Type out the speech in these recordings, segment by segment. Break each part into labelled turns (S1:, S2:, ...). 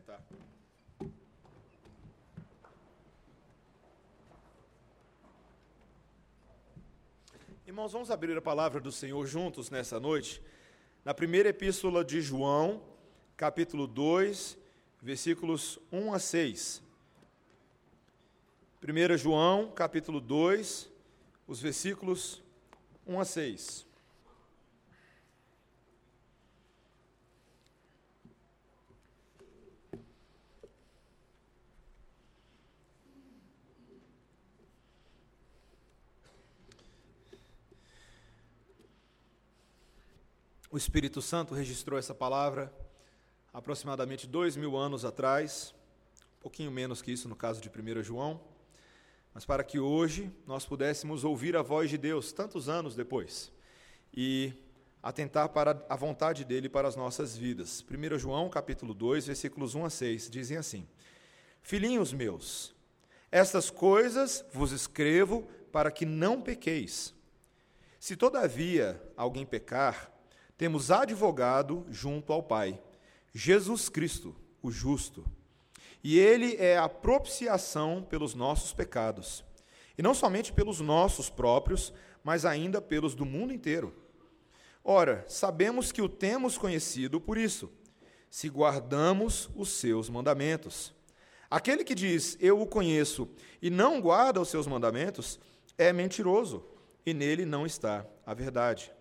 S1: sentar. Irmãos, vamos abrir a palavra do Senhor juntos nessa noite, na primeira epístola de João, capítulo 2, versículos 1 a 6. 1 João, capítulo 2, os versículos 1 a 6. O Espírito Santo registrou essa palavra aproximadamente dois mil anos atrás, um pouquinho menos que isso no caso de 1 João, mas para que hoje nós pudéssemos ouvir a voz de Deus tantos anos depois e atentar para a vontade dele para as nossas vidas. 1 João, capítulo 2, versículos 1 a 6, dizem assim: Filhinhos meus, estas coisas vos escrevo para que não pequeis. Se todavia alguém pecar, temos advogado junto ao Pai, Jesus Cristo, o justo. E ele é a propiciação pelos nossos pecados, e não somente pelos nossos próprios, mas ainda pelos do mundo inteiro. Ora, sabemos que o temos conhecido por isso, se guardamos os seus mandamentos. Aquele que diz, Eu o conheço, e não guarda os seus mandamentos, é mentiroso, e nele não está a verdade.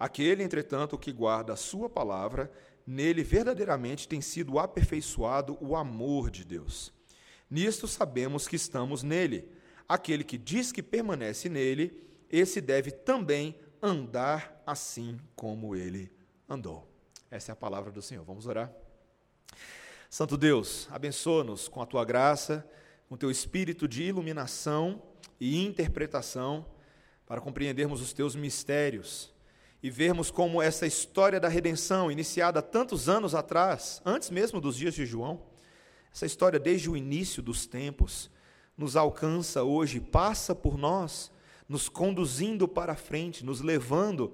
S1: Aquele, entretanto, que guarda a sua palavra, nele verdadeiramente tem sido aperfeiçoado o amor de Deus. Nisto sabemos que estamos nele. Aquele que diz que permanece nele, esse deve também andar assim como ele andou. Essa é a palavra do Senhor. Vamos orar. Santo Deus, abençoa-nos com a tua graça, com o teu espírito de iluminação e interpretação, para compreendermos os teus mistérios e vermos como essa história da redenção, iniciada tantos anos atrás, antes mesmo dos dias de João, essa história desde o início dos tempos, nos alcança hoje, passa por nós, nos conduzindo para frente, nos levando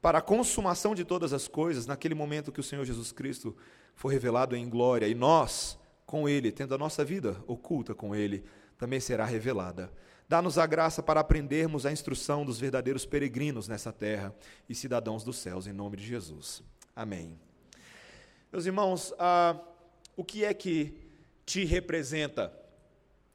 S1: para a consumação de todas as coisas, naquele momento que o Senhor Jesus Cristo foi revelado em glória, e nós, com Ele, tendo a nossa vida oculta com Ele, também será revelada. Dá-nos a graça para aprendermos a instrução dos verdadeiros peregrinos nessa terra e cidadãos dos céus, em nome de Jesus. Amém. Meus irmãos, ah, o que é que te representa?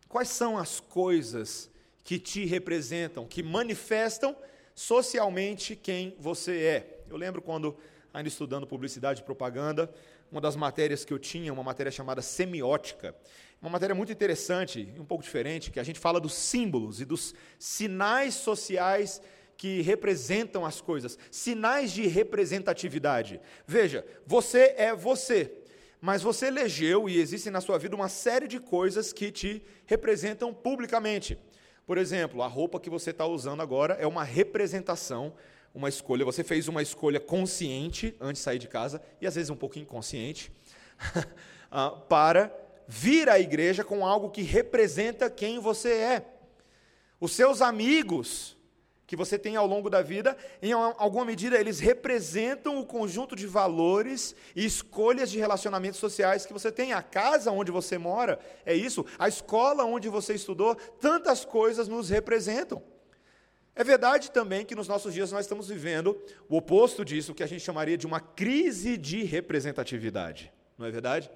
S1: Quais são as coisas que te representam, que manifestam socialmente quem você é? Eu lembro quando, ainda estudando publicidade e propaganda, uma das matérias que eu tinha, uma matéria chamada semiótica, uma matéria muito interessante e um pouco diferente, que a gente fala dos símbolos e dos sinais sociais que representam as coisas, sinais de representatividade. Veja, você é você, mas você elegeu e existe na sua vida uma série de coisas que te representam publicamente. Por exemplo, a roupa que você está usando agora é uma representação, uma escolha. Você fez uma escolha consciente antes de sair de casa, e às vezes um pouco inconsciente, ah, para vir à igreja com algo que representa quem você é. Os seus amigos que você tem ao longo da vida, em alguma medida, eles representam o conjunto de valores e escolhas de relacionamentos sociais que você tem. A casa onde você mora é isso, a escola onde você estudou, tantas coisas nos representam. É verdade também que nos nossos dias nós estamos vivendo o oposto disso, que a gente chamaria de uma crise de representatividade. Não é verdade?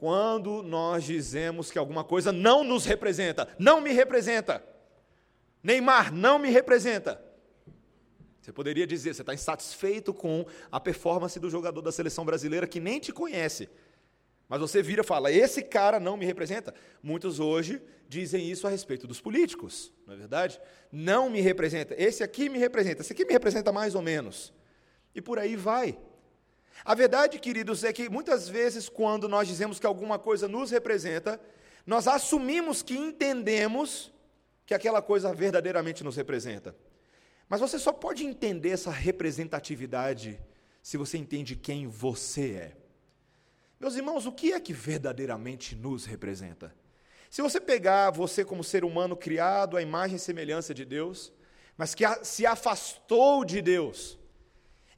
S1: quando nós dizemos que alguma coisa não nos representa, não me representa. Neymar não me representa. Você poderia dizer, você está insatisfeito com a performance do jogador da seleção brasileira que nem te conhece. Mas você vira e fala, esse cara não me representa. Muitos hoje dizem isso a respeito dos políticos, não é verdade? Não me representa. Esse aqui me representa. Esse aqui me representa mais ou menos. E por aí vai. A verdade, queridos, é que muitas vezes, quando nós dizemos que alguma coisa nos representa, nós assumimos que entendemos que aquela coisa verdadeiramente nos representa. Mas você só pode entender essa representatividade se você entende quem você é. Meus irmãos, o que é que verdadeiramente nos representa? Se você pegar você como ser humano criado à imagem e semelhança de Deus, mas que se afastou de Deus,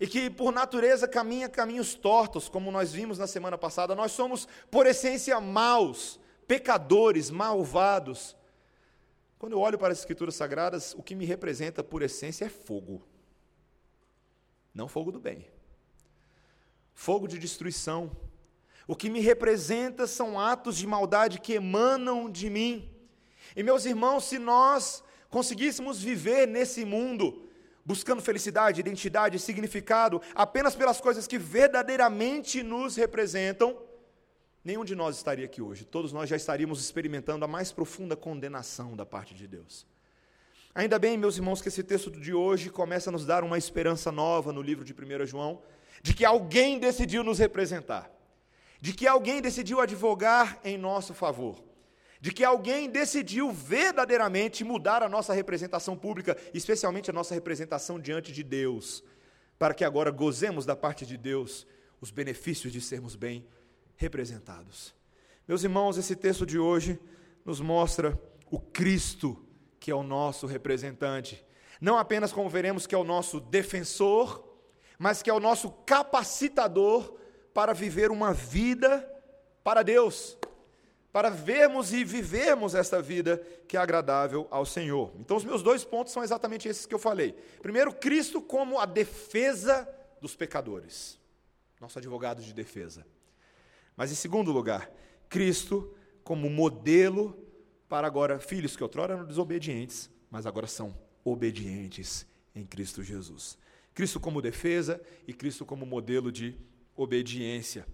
S1: e que por natureza caminha caminhos tortos, como nós vimos na semana passada. Nós somos, por essência, maus, pecadores, malvados. Quando eu olho para as Escrituras Sagradas, o que me representa por essência é fogo. Não fogo do bem. Fogo de destruição. O que me representa são atos de maldade que emanam de mim. E meus irmãos, se nós conseguíssemos viver nesse mundo, buscando felicidade, identidade, significado, apenas pelas coisas que verdadeiramente nos representam, nenhum de nós estaria aqui hoje. Todos nós já estaríamos experimentando a mais profunda condenação da parte de Deus. Ainda bem, meus irmãos, que esse texto de hoje começa a nos dar uma esperança nova no livro de 1 João, de que alguém decidiu nos representar, de que alguém decidiu advogar em nosso favor, de que alguém decidiu verdadeiramente mudar a nossa representação pública, especialmente a nossa representação diante de Deus, para que agora gozemos da parte de Deus os benefícios de sermos bem representados. Meus irmãos, esse texto de hoje nos mostra o Cristo, que é o nosso representante. Não apenas como veremos que é o nosso defensor, mas que é o nosso capacitador para viver uma vida para Deus, para vermos e vivermos esta vida que é agradável ao Senhor. Então, os meus dois pontos são exatamente esses que eu falei. Primeiro, Cristo como a defesa dos pecadores, nosso advogado de defesa. Mas em segundo lugar, Cristo como modelo para agora filhos que outrora eram desobedientes, mas agora são obedientes em Cristo Jesus. Cristo como defesa e Cristo como modelo de obediência.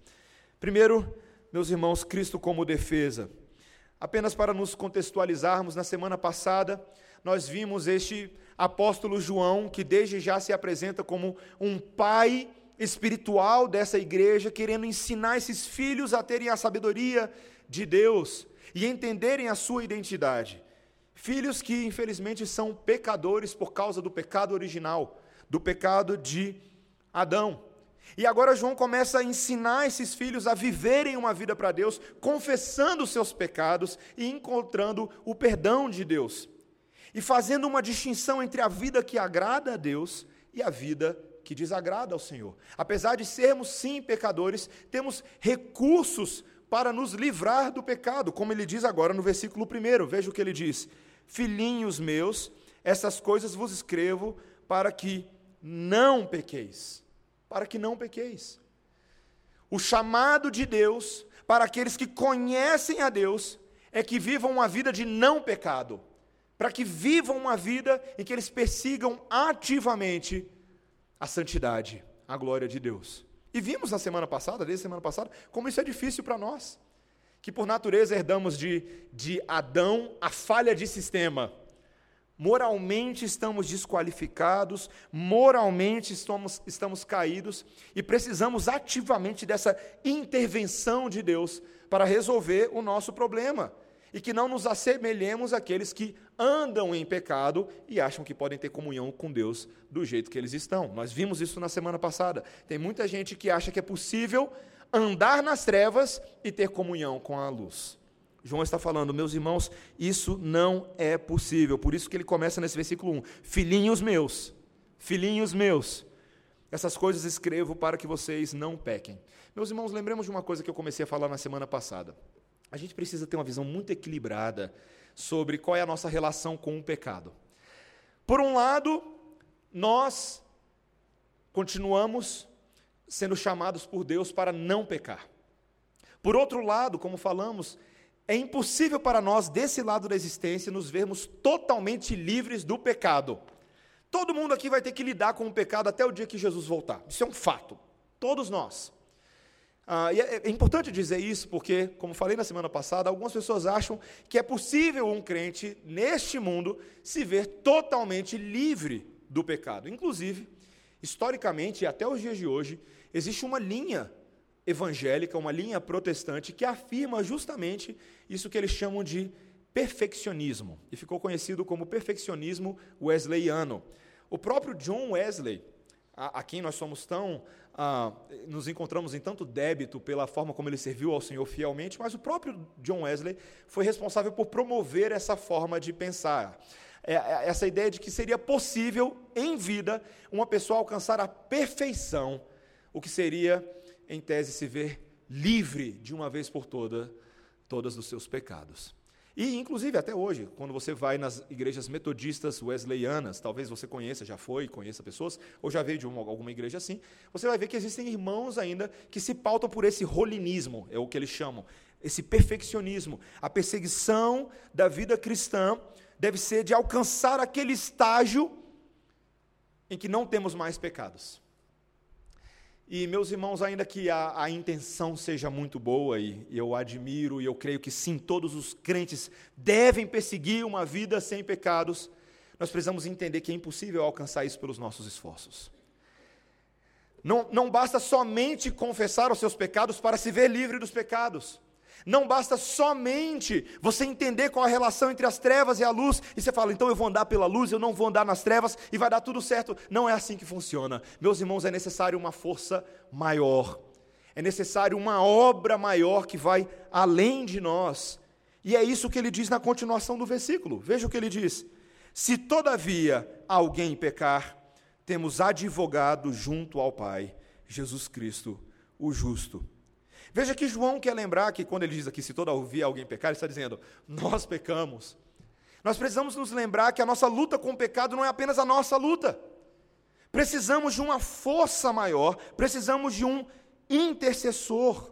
S1: Primeiro, meus irmãos, Cristo como defesa. Apenas para nos contextualizarmos, na semana passada nós vimos este apóstolo João, que desde já se apresenta como um pai espiritual dessa igreja, querendo ensinar esses filhos a terem a sabedoria de Deus e entenderem a sua identidade. Filhos que, infelizmente, são pecadores por causa do pecado original, do pecado de Adão. E agora João começa a ensinar esses filhos a viverem uma vida para Deus, confessando os seus pecados e encontrando o perdão de Deus. E fazendo uma distinção entre a vida que agrada a Deus e a vida que desagrada ao Senhor. Apesar de sermos sim pecadores, temos recursos para nos livrar do pecado, como ele diz agora no versículo 1. Veja o que ele diz: Filhinhos meus, essas coisas vos escrevo para que não pequeis. Para que não pequeis. O chamado de Deus para aqueles que conhecem a Deus é que vivam uma vida de não pecado, para que vivam uma vida em que eles persigam ativamente a santidade, a glória de Deus. E vimos na semana passada, desde a semana passada, como isso é difícil para nós. Que por natureza herdamos de, de Adão a falha de sistema. Moralmente estamos desqualificados, moralmente estamos, estamos caídos e precisamos ativamente dessa intervenção de Deus para resolver o nosso problema e que não nos assemelhemos àqueles que andam em pecado e acham que podem ter comunhão com Deus do jeito que eles estão. Nós vimos isso na semana passada. Tem muita gente que acha que é possível andar nas trevas e ter comunhão com a luz. João está falando, meus irmãos, isso não é possível. Por isso que ele começa nesse versículo 1: Filhinhos meus, filhinhos meus, essas coisas escrevo para que vocês não pequem. Meus irmãos, lembremos de uma coisa que eu comecei a falar na semana passada. A gente precisa ter uma visão muito equilibrada sobre qual é a nossa relação com o pecado. Por um lado, nós continuamos sendo chamados por Deus para não pecar. Por outro lado, como falamos, é impossível para nós, desse lado da existência, nos vermos totalmente livres do pecado. Todo mundo aqui vai ter que lidar com o pecado até o dia que Jesus voltar. Isso é um fato. Todos nós. Ah, e é, é, importante dizer isso porque, como falei na semana passada, algumas pessoas acham que é possível um crente neste mundo se ver totalmente livre do pecado. Inclusive, historicamente e até os dias de hoje, existe uma linha evangélica, uma linha protestante que afirma justamente isso que eles chamam de perfeccionismo, e ficou conhecido como perfeccionismo wesleyano. O próprio John Wesley, a, a quem nós somos tão ah, nos encontramos em tanto débito pela forma como ele serviu ao Senhor fielmente, mas o próprio John Wesley foi responsável por promover essa forma de pensar. é, é essa ideia de que seria possível, em vida, uma pessoa alcançar a perfeição, o que seria, em tese, se ver livre de uma vez por toda, todas dos seus pecados. E, inclusive, até hoje, quando você vai nas igrejas metodistas wesleyanas, talvez você conheça, já foi, conheça pessoas, ou já veio de uma, alguma igreja assim, você vai ver que existem irmãos ainda que se pautam por esse rolinismo, é o que eles chamam, esse perfeccionismo. A perseguição da vida cristã deve ser de alcançar aquele estágio em que não temos mais pecados. E, meus irmãos, ainda que a, a intenção seja muito boa, e, e, eu admiro, e eu creio que sim, todos os crentes devem perseguir uma vida sem pecados, nós precisamos entender que é impossível alcançar isso pelos nossos esforços. Não, não basta somente confessar os seus pecados para se ver livre dos pecados. Não basta somente você entender qual a relação entre as trevas e a luz, e você fala, então eu vou andar pela luz, eu não vou andar nas trevas e vai dar tudo certo. Não é assim que funciona. Meus irmãos, é necessário uma força maior, é necessário uma obra maior que vai além de nós. E é isso que ele diz na continuação do versículo. Veja o que ele diz: Se todavia alguém pecar, temos advogado junto ao Pai, Jesus Cristo, o justo. Veja que João quer lembrar que quando ele diz aqui, se toda ouvir alguém pecar, ele está dizendo, nós pecamos. Nós precisamos nos lembrar que a nossa luta com o pecado não é apenas a nossa luta. Precisamos de uma força maior, precisamos de um intercessor,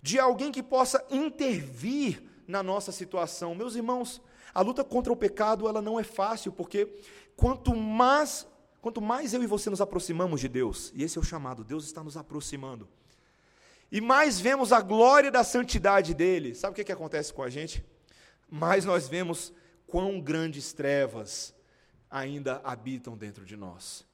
S1: de alguém que possa intervir na nossa situação. Meus irmãos, a luta contra o pecado, ela não é fácil, porque quanto mais, quanto mais eu e você nos aproximamos de Deus, e esse é o chamado, Deus está nos aproximando e mais vemos a glória da santidade dele, sabe o que, que acontece com a gente? Mais nós vemos quão grandes trevas ainda habitam dentro de nós.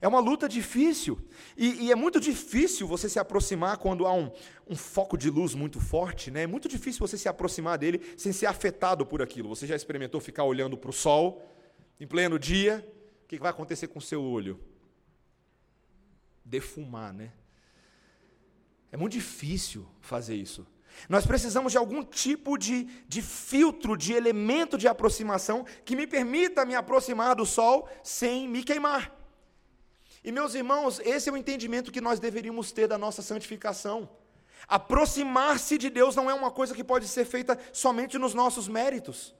S1: É uma luta difícil, e, e, é muito difícil você se aproximar quando há um, um foco de luz muito forte, né? é muito difícil você se aproximar dele sem ser afetado por aquilo. Você já experimentou ficar olhando para o sol em pleno dia? O que vai acontecer com o seu olho? Defumar, né? É muito difícil fazer isso. Nós precisamos de algum tipo de, de filtro, de elemento de aproximação que me permita me aproximar do sol sem me queimar. E meus irmãos, esse é o entendimento que nós deveríamos ter da nossa santificação. Aproximar-se de Deus não é uma coisa que pode ser feita somente nos nossos méritos,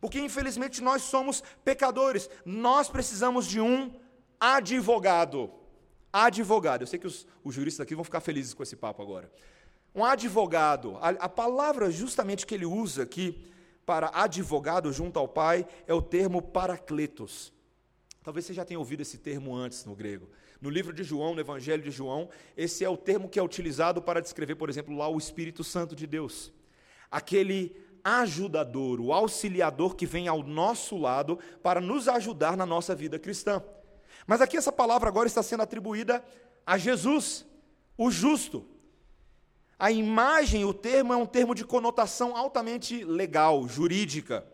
S1: porque infelizmente nós somos pecadores, nós precisamos de um advogado advogado. Eu sei que os, os juristas aqui vão ficar felizes com esse papo agora. Um advogado, a, a palavra justamente que ele usa aqui para advogado junto ao Pai é o termo paracletos. Talvez você já tenha ouvido esse termo antes no grego. No livro de João, no Evangelho de João, esse é o termo que é utilizado para descrever, por exemplo, lá o Espírito Santo de Deus. Aquele ajudador, o auxiliador que vem ao nosso lado para nos ajudar na nossa vida cristã. Mas aqui essa palavra agora está sendo atribuída a Jesus, o justo. A imagem, o termo é um termo de conotação altamente legal, jurídica.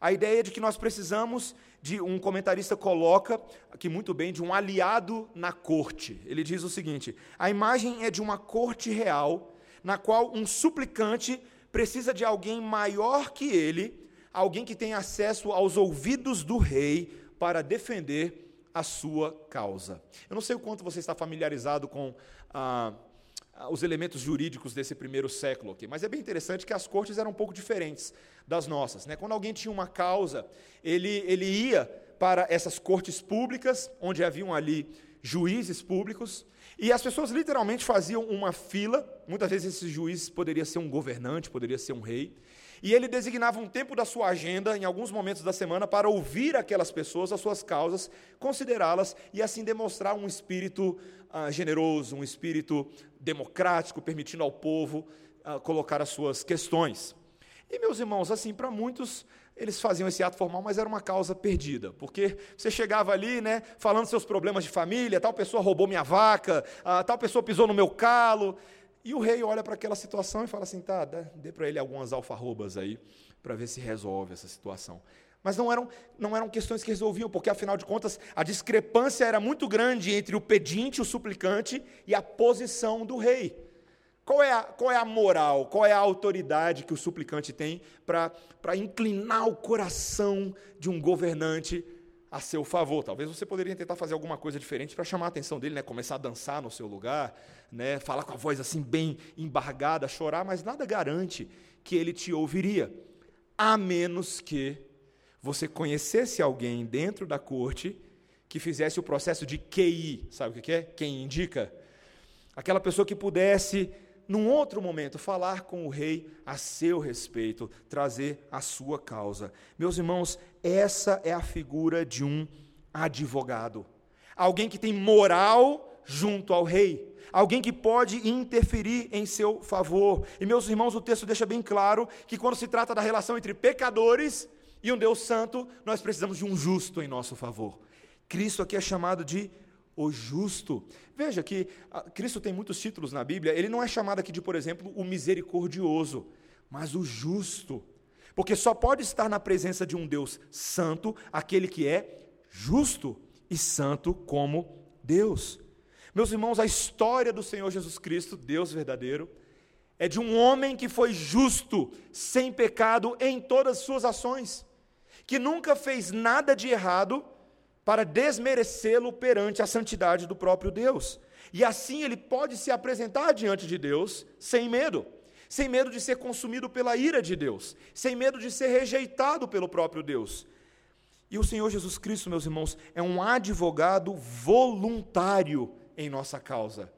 S1: A ideia de que nós precisamos de um comentarista coloca aqui muito bem de um aliado na corte. Ele diz o seguinte: a imagem é de uma corte real na qual um suplicante precisa de alguém maior que ele, alguém que tem acesso aos ouvidos do rei para defender a sua causa. Eu não sei o quanto você está familiarizado com ah, os elementos jurídicos desse primeiro século aqui, mas é bem interessante que as cortes eram um pouco diferentes das nossas. Né? Quando alguém tinha uma causa, ele, ele ia para essas cortes públicas, onde haviam ali juízes públicos, e as pessoas literalmente faziam uma fila, muitas vezes esses juízes poderia ser um governante, poderia ser um rei, e ele designava um tempo da sua agenda, em alguns momentos da semana, para ouvir aquelas pessoas, as suas causas, considerá-las e assim demonstrar um espírito ah, generoso, um espírito democrático, permitindo ao povo ah, colocar as suas questões. E, meus irmãos, assim, para muitos, eles faziam esse ato formal, mas era uma causa perdida, porque você chegava ali, né, falando seus problemas de família, tal pessoa roubou minha vaca, ah, tal pessoa pisou no meu calo, e o rei olha para aquela situação e fala assim: tá, dê para ele algumas alfarrobas aí, para ver se resolve essa situação. Mas não eram, não eram questões que resolviam, porque afinal de contas a discrepância era muito grande entre o pedinte, o suplicante, e a posição do rei. qual é a, qual é a moral, qual é a autoridade que o suplicante tem para inclinar o coração de um governante a seu favor. Talvez você poderia tentar fazer alguma coisa diferente para chamar a atenção dele, né? começar a dançar no seu lugar, né? falar com a voz assim bem embargada, chorar, mas nada garante que ele te ouviria, a menos que você conhecesse alguém dentro da corte que fizesse o processo de QI, sabe o que é? Quem indica? Aquela pessoa que pudesse num outro momento, falar com o rei a seu respeito, trazer a sua causa. Meus irmãos, essa é a figura de um advogado. Alguém que tem moral junto ao rei. Alguém que pode interferir em seu favor. E, meus irmãos, o texto deixa bem claro que quando se trata da relação entre pecadores e um Deus santo, nós precisamos de um justo em nosso favor. Cristo aqui é chamado de o justo. Veja que ah, Cristo tem muitos títulos na Bíblia, ele não é chamado aqui de, por exemplo, o misericordioso, mas o justo. Porque só pode estar na presença de um Deus santo aquele que é justo e santo como Deus. Meus irmãos, a história do Senhor Jesus Cristo, Deus verdadeiro, é de um homem que foi justo, sem pecado em todas as suas ações, que nunca fez nada de errado para desmerecê-lo perante a santidade do próprio Deus. E assim ele pode se apresentar diante de Deus sem medo, sem medo de ser consumido pela ira de Deus, sem medo de ser rejeitado pelo próprio Deus. E o Senhor Jesus Cristo, meus irmãos, é um advogado voluntário em nossa causa.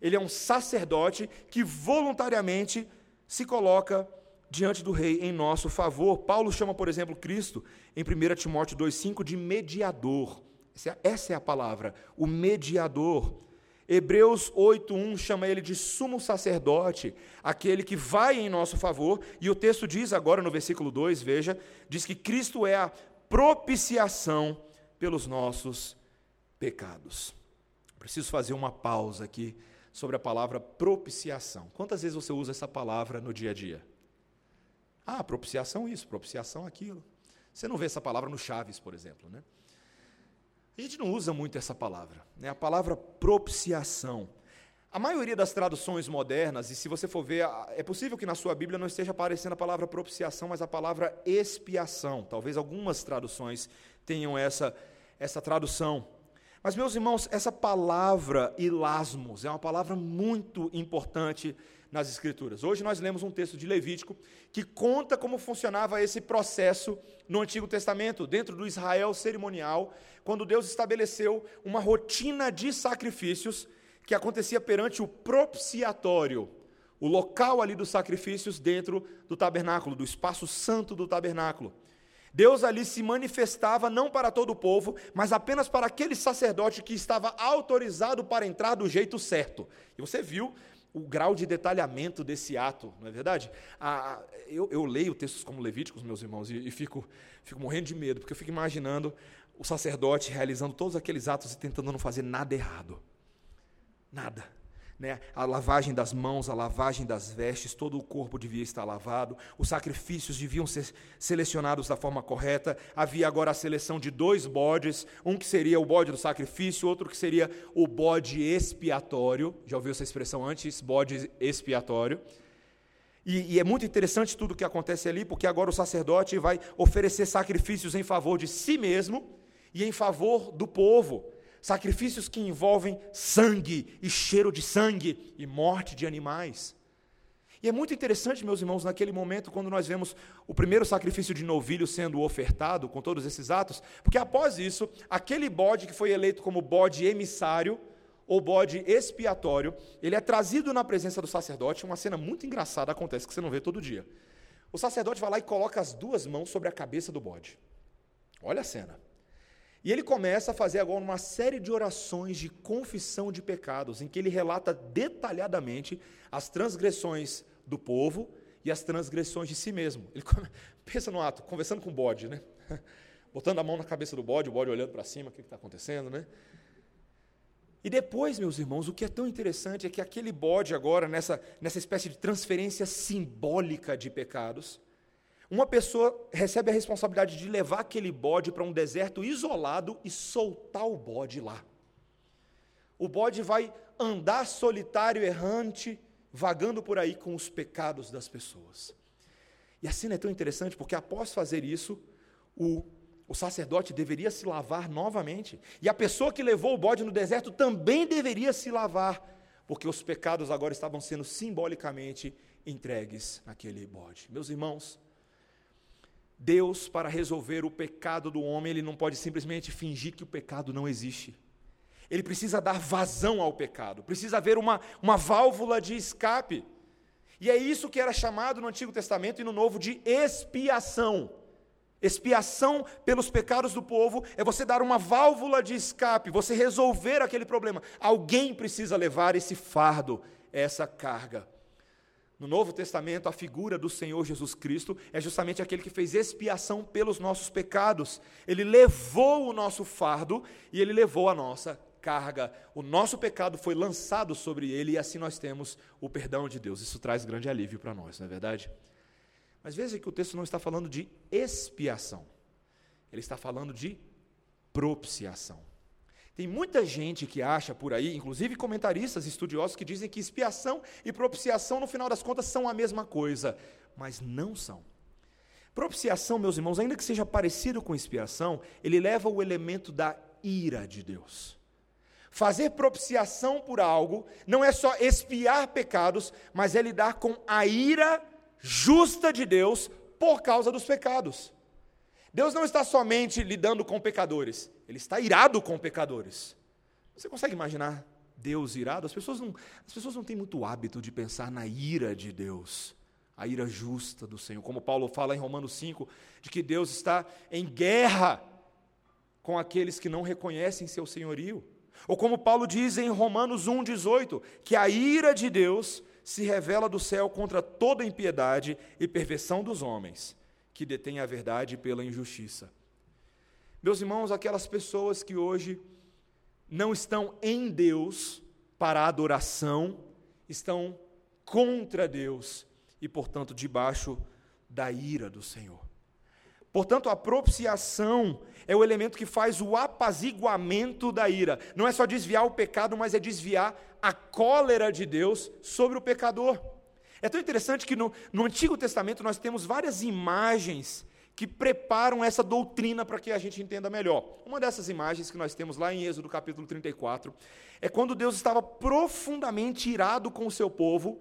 S1: Ele é um sacerdote que voluntariamente se coloca diante do rei em nosso favor. Paulo chama, por exemplo, Cristo, em 1 Timóteo 2,5, de mediador. É essa é a palavra, o mediador. Hebreus 8:1 chama ele de sumo sacerdote, aquele que vai em nosso favor, e o texto diz agora no versículo 2, veja, diz que Cristo é a propiciação pelos nossos pecados. Preciso fazer uma pausa aqui sobre a palavra propiciação. Quantas vezes você usa essa palavra no dia a dia? Ah, propiciação isso, propiciação aquilo. Você não vê essa palavra no Chaves, por exemplo, né? A gente não usa muito essa palavra, né? A palavra propiciação. A maioria das traduções modernas, e se você for ver, é possível que na sua Bíblia não esteja aparecendo a palavra propiciação, mas a palavra expiação. Talvez algumas traduções tenham essa, essa tradução. Mas, meus irmãos, essa palavra ilasmos é uma palavra muito importante nas Escrituras. Hoje nós lemos um texto de Levítico que conta como funcionava esse processo no Antigo Testamento, dentro do Israel cerimonial, quando Deus estabeleceu uma rotina de sacrifícios que acontecia perante o propiciatório, o local ali dos sacrifícios dentro do tabernáculo, do espaço santo do tabernáculo. Deus ali se manifestava não para todo o povo, mas apenas para aquele sacerdote que estava autorizado para entrar do jeito certo. E você viu o grau de detalhamento desse ato, não é verdade? Ah, eu, eu, leio textos como Levíticos, meus irmãos, e, e fico, fico morrendo de medo, porque eu fico imaginando o sacerdote realizando todos aqueles atos e tentando não fazer nada errado. Nada né? a lavagem das mãos, a lavagem das vestes, todo o corpo devia estar lavado, os sacrifícios deviam ser selecionados da forma correta. Havia agora a seleção de dois bodes, um que seria o bode do sacrifício, outro que seria o bode expiatório. Já ouviu essa expressão antes? Bode expiatório. E, e, é muito interessante tudo o que acontece ali, porque agora o sacerdote vai oferecer sacrifícios em favor de si mesmo e em favor do povo sacrifícios que envolvem sangue e cheiro de sangue e morte de animais. E é muito interessante, meus irmãos, naquele momento, quando nós vemos o primeiro sacrifício de novilho sendo ofertado, com todos esses atos, porque após isso, aquele bode que foi eleito como bode emissário, ou bode expiatório, ele é trazido na presença do sacerdote. Uma cena muito engraçada acontece que você não vê todo dia. O sacerdote vai lá e coloca as duas mãos sobre a cabeça do bode. Olha a cena. E ele começa a fazer agora uma série de orações de confissão de pecados, em que ele relata detalhadamente as transgressões do povo e as transgressões de si mesmo. Ele pensa no ato, conversando com o bode, né? Botando a mão na cabeça do bode, o bode olhando para cima, o que está acontecendo, né? E depois, meus irmãos, o que é tão interessante é que aquele bode agora, nessa, nessa espécie de transferência simbólica de pecados, uma pessoa recebe a responsabilidade de levar aquele bode para um deserto isolado e soltar o bode lá. O bode vai andar solitário, errante, vagando por aí com os pecados das pessoas. E a cena é tão interessante porque após fazer isso, o, o sacerdote deveria se lavar novamente. E a pessoa que levou o bode no deserto também deveria se lavar, porque os pecados agora estavam sendo simbolicamente entregues naquele bode. Meus irmãos, Deus, para resolver o pecado do homem, ele não pode simplesmente fingir que o pecado não existe. Ele precisa dar vazão ao pecado, precisa haver uma, uma válvula de escape. E é isso que era chamado no Antigo Testamento e no Novo de expiação. Expiação pelos pecados do povo é você dar uma válvula de escape, você resolver aquele problema. Alguém precisa levar esse fardo, essa carga. No Novo Testamento, a figura do Senhor Jesus Cristo é justamente aquele que fez expiação pelos nossos pecados. Ele levou o nosso fardo e ele levou a nossa carga. O nosso pecado foi lançado sobre ele e assim nós temos o perdão de Deus. Isso traz grande alívio para nós, não é verdade? Mas veja que o texto não está falando de expiação, ele está falando de propiciação. Tem muita gente que acha por aí, inclusive comentaristas estudiosos, que dizem que expiação e propiciação, no final das contas, são a mesma coisa, mas não são. Propiciação, meus irmãos, ainda que seja parecido com expiação, ele leva o elemento da ira de Deus. Fazer propiciação por algo não é só expiar pecados, mas é lidar com a ira justa de Deus por causa dos pecados. Deus não está somente lidando com pecadores, Ele está irado com pecadores. Você consegue imaginar Deus irado? As pessoas não, as pessoas não têm muito hábito de pensar na ira de Deus, a ira justa do Senhor. Como Paulo fala em Romanos 5, de que Deus está em guerra com aqueles que não reconhecem seu senhorio. Ou como Paulo diz em Romanos 1,18, que a ira de Deus se revela do céu contra toda impiedade e perversão dos homens, que detêm a verdade pela injustiça. Meus irmãos, aquelas pessoas que hoje não estão em Deus para adoração, estão contra Deus e, portanto, debaixo da ira do Senhor. Portanto, a propiciação é o elemento que faz o apaziguamento da ira. Não é só desviar o pecado, mas é desviar a cólera de Deus sobre o pecador. É tão interessante que no, no Antigo Testamento nós temos várias imagens que preparam essa doutrina para que a gente entenda melhor. Uma dessas imagens que nós temos lá em Êxodo capítulo 34 é quando Deus estava profundamente irado com o seu povo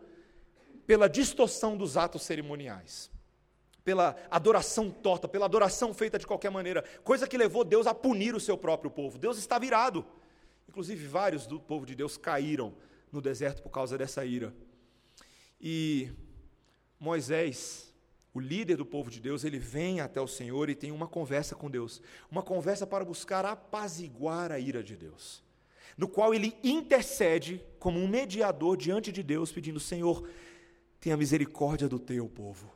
S1: pela distorção dos atos cerimoniais pela adoração torta, pela adoração feita de qualquer maneira, coisa que levou Deus a punir o seu próprio povo. Deus está virado. Inclusive, vários do povo de Deus caíram no deserto por causa dessa ira. E Moisés, o líder do povo de Deus, ele vem até o Senhor e tem uma conversa com Deus, uma conversa para buscar apaziguar a ira de Deus, no qual ele intercede como um mediador diante de Deus, pedindo: Senhor, tenha misericórdia do teu povo.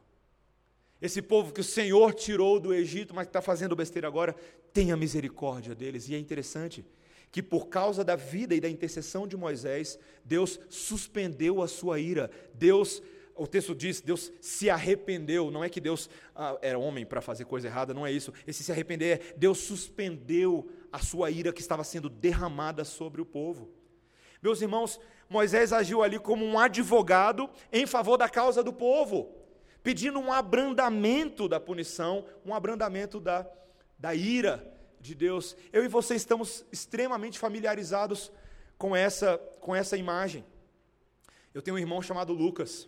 S1: Esse povo que o Senhor tirou do Egito, mas que está fazendo besteira agora, tenha misericórdia deles. E é interessante que por causa da vida e da intercessão de Moisés, Deus suspendeu a sua ira. Deus, o texto diz, Deus se arrependeu. Não é que Deus ah, era homem para fazer coisa errada, não é isso. Esse se arrepender é Deus suspendeu a sua ira que estava sendo derramada sobre o povo. Meus irmãos, Moisés agiu ali como um advogado em favor da causa do povo pedindo um abrandamento da punição, um abrandamento da, da ira de Deus. Eu e você estamos extremamente familiarizados com essa, com essa imagem. Eu tenho um irmão chamado Lucas.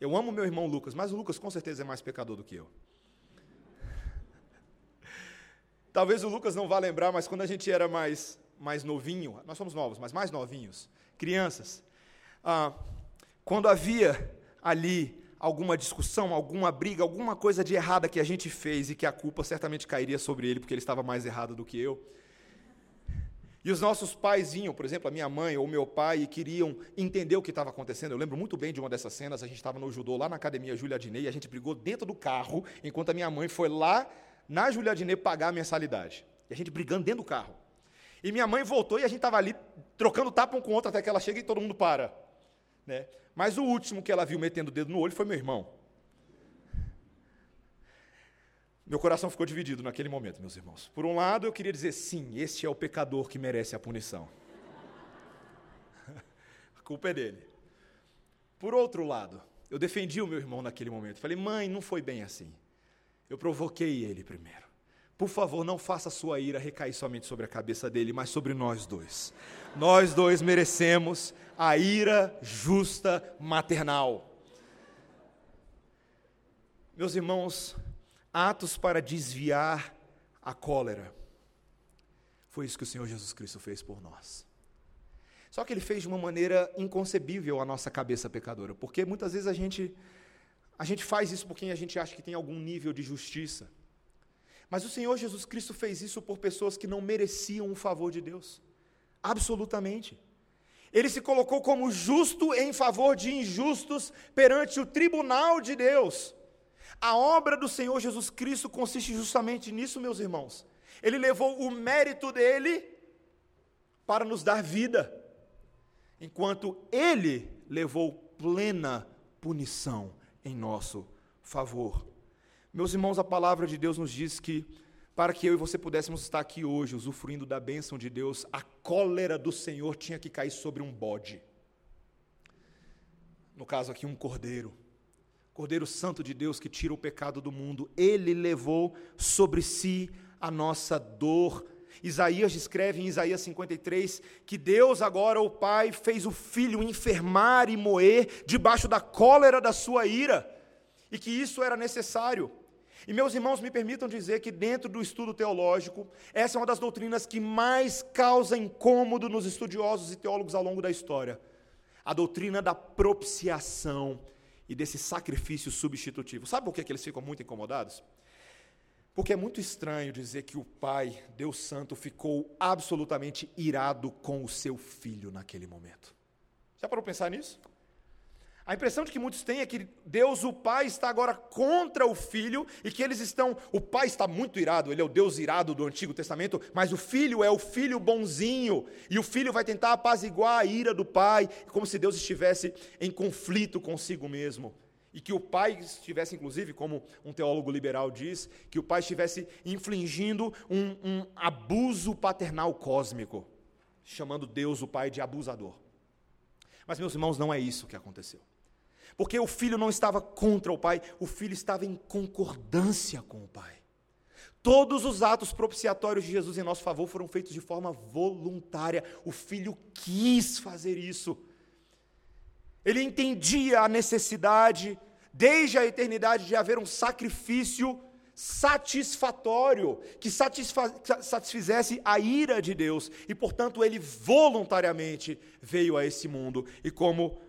S1: Eu amo meu irmão Lucas, mas o Lucas com certeza é mais pecador do que eu. Talvez o Lucas não vá lembrar, mas quando a gente era mais, mais novinho, nós somos novos, mas mais novinhos, crianças, ah, quando havia ali alguma discussão, alguma briga, alguma coisa de errada que a gente fez e que a culpa certamente cairia sobre ele porque ele estava mais errado do que eu. E os nossos pais vinham, por exemplo, a minha mãe ou meu pai, e queriam entender o que estava acontecendo. Eu lembro muito bem de uma dessas cenas. A gente estava no judô lá na academia Julia Adnei, e a gente brigou dentro do carro, enquanto a minha mãe foi lá na Julia Adnei pagar a mensalidade. E a gente brigando dentro do carro. E minha mãe voltou e a gente estava ali trocando tapa um com o outro até que ela chega e todo mundo para. Né? Mas o último que ela viu metendo o dedo no olho foi meu irmão. Meu coração ficou dividido naquele momento, meus irmãos. Por um lado, eu queria dizer, sim, este é o pecador que merece a punição. a culpa é dele. Por outro lado, eu defendi o meu irmão naquele momento. Falei, mãe, não foi bem assim. Eu provoquei ele primeiro. Por favor, não faça sua ira recair somente sobre a cabeça dele, mas sobre nós dois. Nós dois merecemos a ira justa maternal. Meus irmãos, atos para desviar a cólera. Foi isso que o Senhor Jesus Cristo fez por nós. Só que ele fez de uma maneira inconcebível a nossa cabeça pecadora, porque muitas vezes a gente a gente faz isso porque a gente acha que tem algum nível de justiça. Mas o Senhor Jesus Cristo fez isso por pessoas que não mereciam o favor de Deus. Absolutamente. Ele se colocou como justo em favor de injustos perante o tribunal de Deus. A obra do Senhor Jesus Cristo consiste justamente nisso, meus irmãos. Ele levou o mérito dele para nos dar vida, enquanto ele levou plena punição em nosso favor. Meus irmãos, a palavra de Deus nos diz que para que eu e você pudéssemos estar aqui hoje, usufruindo da bênção de Deus, a cólera do Senhor tinha que cair sobre um bode. No caso aqui, um cordeiro. Cordeiro Santo de Deus que tira o pecado do mundo. Ele levou sobre si a nossa dor. Isaías descreve em Isaías 53 que Deus, agora o Pai, fez o filho enfermar e moer debaixo da cólera da sua ira, e que isso era necessário. E meus irmãos, me permitam dizer que, dentro do estudo teológico, essa é uma das doutrinas que mais causa incômodo nos estudiosos e teólogos ao longo da história. A doutrina da propiciação e desse sacrifício substitutivo. Sabe por que, que eles ficam muito incomodados? Porque é muito estranho dizer que o Pai, Deus Santo, ficou absolutamente irado com o seu filho naquele momento. Já parou para pensar nisso? A impressão de que muitos têm é que Deus, o Pai, está agora contra o Filho e que eles estão. O Pai está muito irado, ele é o Deus irado do Antigo Testamento, mas o Filho é o Filho bonzinho e o Filho vai tentar apaziguar a ira do Pai, como se Deus estivesse em conflito consigo mesmo. E que o pai estivesse, inclusive, como um teólogo liberal diz, que o pai estivesse infligindo um, um abuso paternal cósmico, chamando Deus, o pai, de abusador. Mas, meus irmãos, não é isso que aconteceu. Porque o filho não estava contra o pai, o filho estava em concordância com o pai. Todos os atos propiciatórios de Jesus em nosso favor foram feitos de forma voluntária. O filho quis fazer isso. Ele entendia a necessidade, desde a eternidade, de haver um sacrifício satisfatório, que satisfizesse a ira de Deus, e portanto ele voluntariamente veio a esse mundo. E como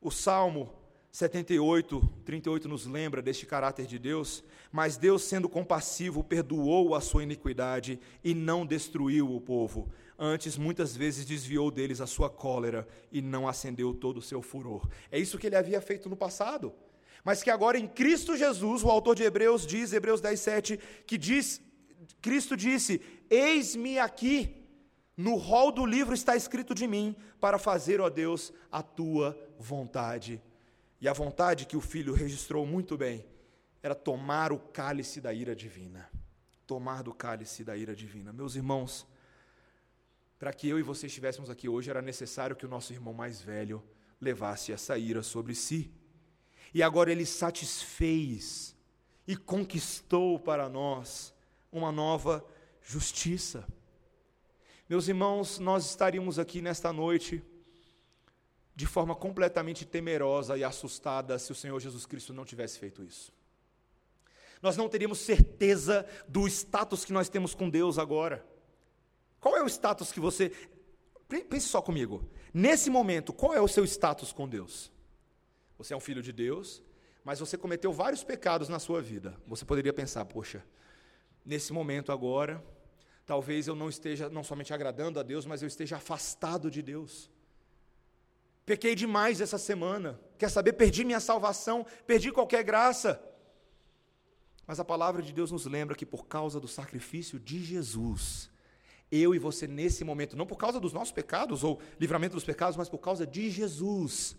S1: o Salmo 78, 38 nos lembra deste caráter de Deus, mas Deus, sendo compassivo, perdoou a sua iniquidade e não destruiu o povo. Antes, muitas vezes desviou deles a sua cólera e não acendeu todo o seu furor. É isso que ele havia feito no passado. Mas que agora em Cristo Jesus, o autor de Hebreus diz, Hebreus 10, 7, que diz, Cristo disse: Eis-me aqui, no rol do livro está escrito de mim, para fazer, ó Deus, a tua vontade e a vontade que o filho registrou muito bem era tomar o cálice da ira divina. Tomar do cálice da ira divina. Meus irmãos, para que eu e você estivéssemos aqui hoje, era necessário que o nosso irmão mais velho levasse essa ira sobre si. E agora ele satisfez e conquistou para nós uma nova justiça. Meus irmãos, nós estaríamos aqui nesta noite de forma completamente temerosa e assustada se o Senhor Jesus Cristo não tivesse feito isso. Nós não teríamos certeza do status que nós temos com Deus agora. Qual é o status que você. Pense só comigo. Nesse momento, qual é o seu status com Deus? Você é um filho de Deus, mas você cometeu vários pecados na sua vida. Você poderia pensar, poxa, nesse momento agora, talvez eu não esteja não somente agradando a Deus, mas eu esteja afastado de Deus. Pequei demais essa semana. Quer saber? Perdi minha salvação, perdi qualquer graça. Mas a palavra de Deus nos lembra que por causa do sacrifício de Jesus, eu e você nesse momento, não por causa dos nossos pecados ou livramento dos pecados, mas por causa de Jesus,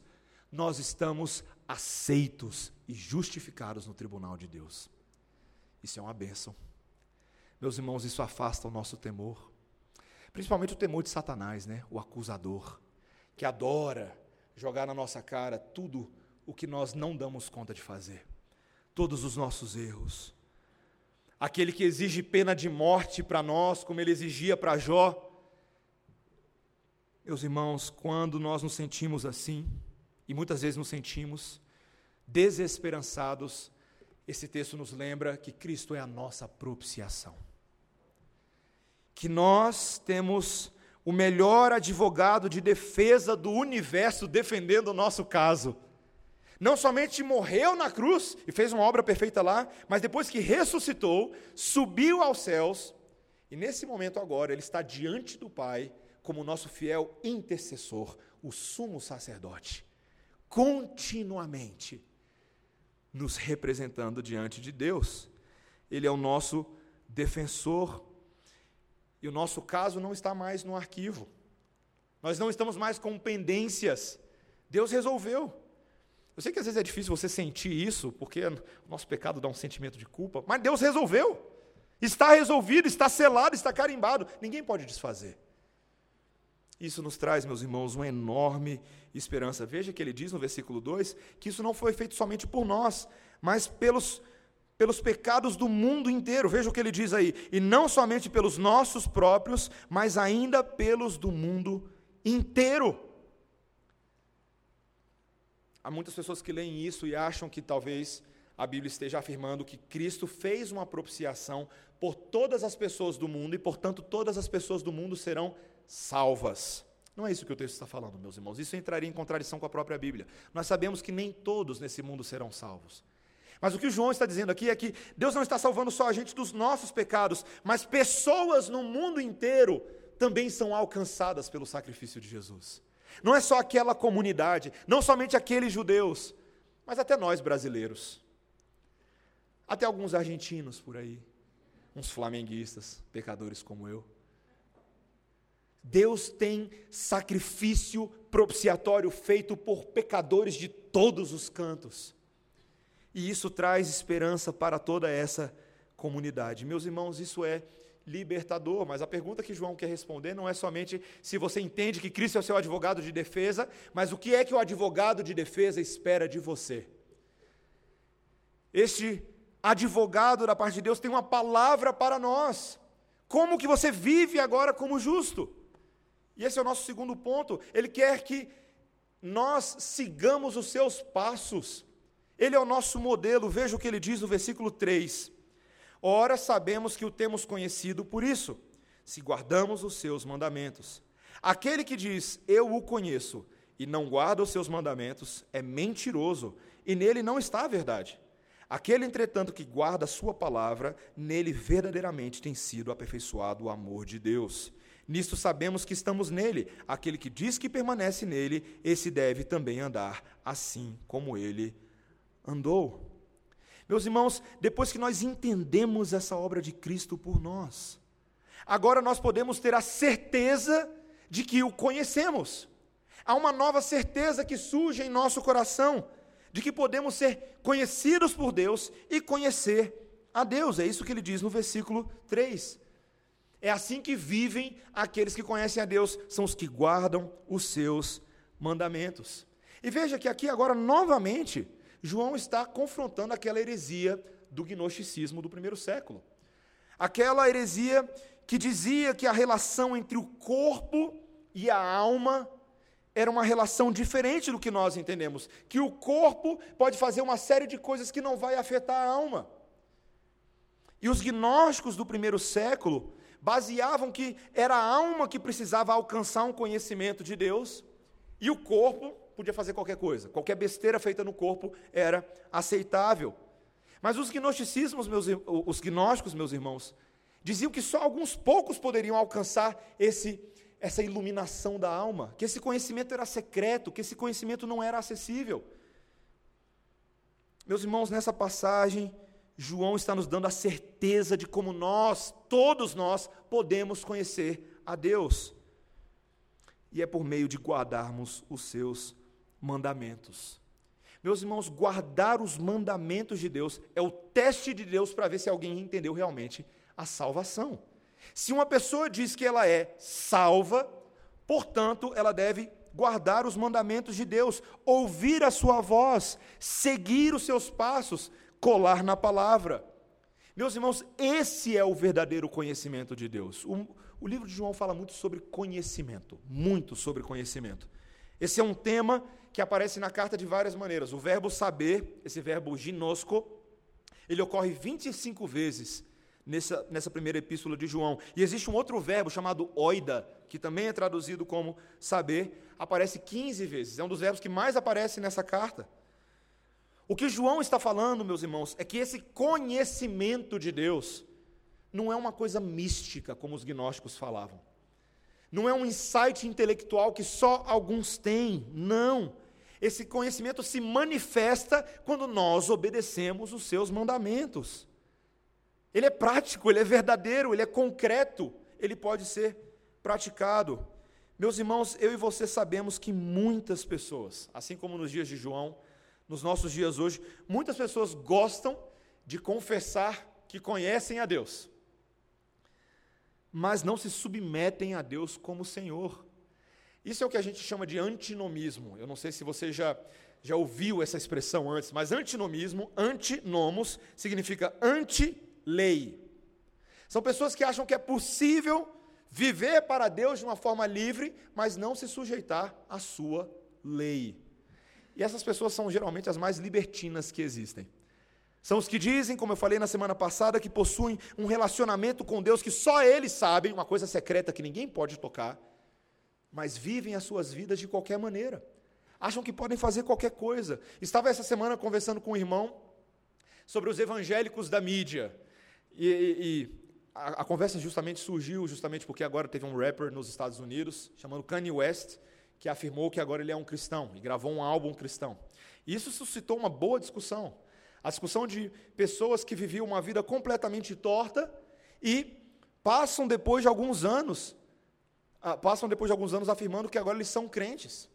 S1: nós estamos aceitos e justificados no tribunal de Deus. Isso é uma bênção. Meus irmãos, isso afasta o nosso temor. Principalmente o temor de Satanás, né? O acusador, que adora jogar na nossa cara tudo o que nós não damos conta de fazer, todos os nossos erros. Aquele que exige pena de morte para nós, como ele exigia para Jó. Meus irmãos, quando nós nos sentimos assim, e muitas vezes nos sentimos desesperançados, esse texto nos lembra que Cristo é a nossa propiciação. Que nós temos o melhor advogado de defesa do universo defendendo o nosso caso. Não somente morreu na cruz e fez uma obra perfeita lá, mas depois que ressuscitou, subiu aos céus, e nesse momento agora ele está diante do Pai como nosso fiel intercessor, o sumo sacerdote, continuamente nos representando diante de Deus. Ele é o nosso defensor. E o nosso caso não está mais no arquivo. Nós não estamos mais com pendências. Deus resolveu. Eu sei que às vezes é difícil você sentir isso, porque o nosso pecado dá um sentimento de culpa, mas Deus resolveu. Está resolvido, está selado, está carimbado. Ninguém pode desfazer. Isso nos traz, meus irmãos, uma enorme esperança. Veja que ele diz no versículo 2 que isso não foi feito somente por nós, mas pelos, pelos pecados do mundo inteiro. Veja o que ele diz aí. E não somente pelos nossos próprios, mas ainda pelos do mundo inteiro. Há muitas pessoas que leem isso e acham que talvez a Bíblia esteja afirmando que Cristo fez uma propiciação por todas as pessoas do mundo e, portanto, todas as pessoas do mundo serão salvas. Não é isso que o texto está falando, meus irmãos. Isso entraria em contradição com a própria Bíblia. Nós sabemos que nem todos nesse mundo serão salvos. Mas o que o João está dizendo aqui é que Deus não está salvando só a gente dos nossos pecados, mas pessoas no mundo inteiro também são alcançadas pelo sacrifício de Jesus. Não é só aquela comunidade, não somente aqueles judeus, mas até nós brasileiros. Até alguns argentinos por aí, uns flamenguistas, pecadores como eu. Deus tem sacrifício propiciatório feito por pecadores de todos os cantos. E isso traz esperança para toda essa comunidade. Meus irmãos, isso é libertador, mas a pergunta que João quer responder não é somente se você entende que Cristo é o seu advogado de defesa, mas o que é que o advogado de defesa espera de você. Este advogado da parte de Deus tem uma palavra para nós. Como que você vive agora como justo? E esse é o nosso segundo ponto. Ele quer que nós sigamos os seus passos. Ele é o nosso modelo. Veja o que ele diz no versículo 3. Ora, sabemos que o temos conhecido por isso, se guardamos os seus mandamentos. Aquele que diz, Eu o conheço, e não guarda os seus mandamentos, é mentiroso, e nele não está a verdade. Aquele, entretanto, que guarda a sua palavra, nele verdadeiramente tem sido aperfeiçoado o amor de Deus. Nisto sabemos que estamos nele. Aquele que diz que permanece nele, esse deve também andar assim como ele andou. Meus irmãos, depois que nós entendemos essa obra de Cristo por nós, agora nós podemos ter a certeza de que o conhecemos. Há uma nova certeza que surge em nosso coração, de que podemos ser conhecidos por Deus e conhecer a Deus. É isso que ele diz no versículo 3. É assim que vivem aqueles que conhecem a Deus, são os que guardam os seus mandamentos. E veja que aqui agora, novamente, João está confrontando aquela heresia do gnosticismo do primeiro século. Aquela heresia que dizia que a relação entre o corpo e a alma era uma relação diferente do que nós entendemos, que o corpo pode fazer uma série de coisas que não vai afetar a alma. E os gnósticos do primeiro século baseavam que era a alma que precisava alcançar um conhecimento de Deus e o corpo podia fazer qualquer coisa. Qualquer besteira feita no corpo era aceitável. Mas os gnosticismos, meus, os gnósticos, meus irmãos, diziam que só alguns poucos poderiam alcançar esse, essa iluminação da alma, que esse conhecimento era secreto, que esse conhecimento não era acessível. Meus irmãos, nessa passagem, João está nos dando a certeza de como nós, todos nós, podemos conhecer a Deus. E é por meio de guardarmos os seus mandamentos. Meus irmãos, guardar os mandamentos de Deus é o teste de Deus para ver se alguém entendeu realmente a salvação. Se uma pessoa diz que ela é salva, portanto, ela deve guardar os mandamentos de Deus, ouvir a sua voz, seguir os seus passos, colar na palavra. Meus irmãos, esse é o verdadeiro conhecimento de Deus. O, o livro de João fala muito sobre conhecimento, muito sobre conhecimento. Esse é um tema que aparece na carta de várias maneiras. O verbo saber, esse verbo ginosco, ele ocorre 25 vezes nessa, nessa primeira epístola de João. E existe um outro verbo chamado oida, que também é traduzido como saber, aparece 15 vezes. É um dos verbos que mais aparece nessa carta. O que João está falando, meus irmãos, é que esse conhecimento de Deus não é uma coisa mística, como os gnósticos falavam. Não é um insight intelectual que só alguns têm. Não. Esse conhecimento se manifesta quando nós obedecemos os seus mandamentos. Ele é prático, ele é verdadeiro, ele é concreto, ele pode ser praticado. Meus irmãos, eu e você sabemos que muitas pessoas, assim como nos dias de João, nos nossos dias hoje, muitas pessoas gostam de confessar que conhecem a Deus, mas não se submetem a Deus como Senhor. Isso é o que a gente chama de antinomismo. Eu não sei se você já, já ouviu essa expressão antes, mas antinomismo, antinomos, significa anti-lei. São pessoas que acham que é possível viver para Deus de uma forma livre, mas não se sujeitar à sua lei. E essas pessoas são geralmente as mais libertinas que existem. São os que dizem, como eu falei na semana passada, que possuem um relacionamento com Deus que só eles sabem, uma coisa secreta que ninguém pode tocar, mas vivem as suas vidas de qualquer maneira. Acham que podem fazer qualquer coisa. Estava essa semana conversando com um irmão sobre os evangélicos da mídia. E, e, e a, a, conversa justamente surgiu justamente porque agora teve um rapper nos Estados Unidos chamado Kanye West que afirmou que agora ele é um cristão e gravou um álbum cristão. E isso suscitou uma boa discussão. A discussão de pessoas que viviam uma vida completamente torta e passam depois de alguns anos, passam depois de alguns anos afirmando que agora eles são crentes.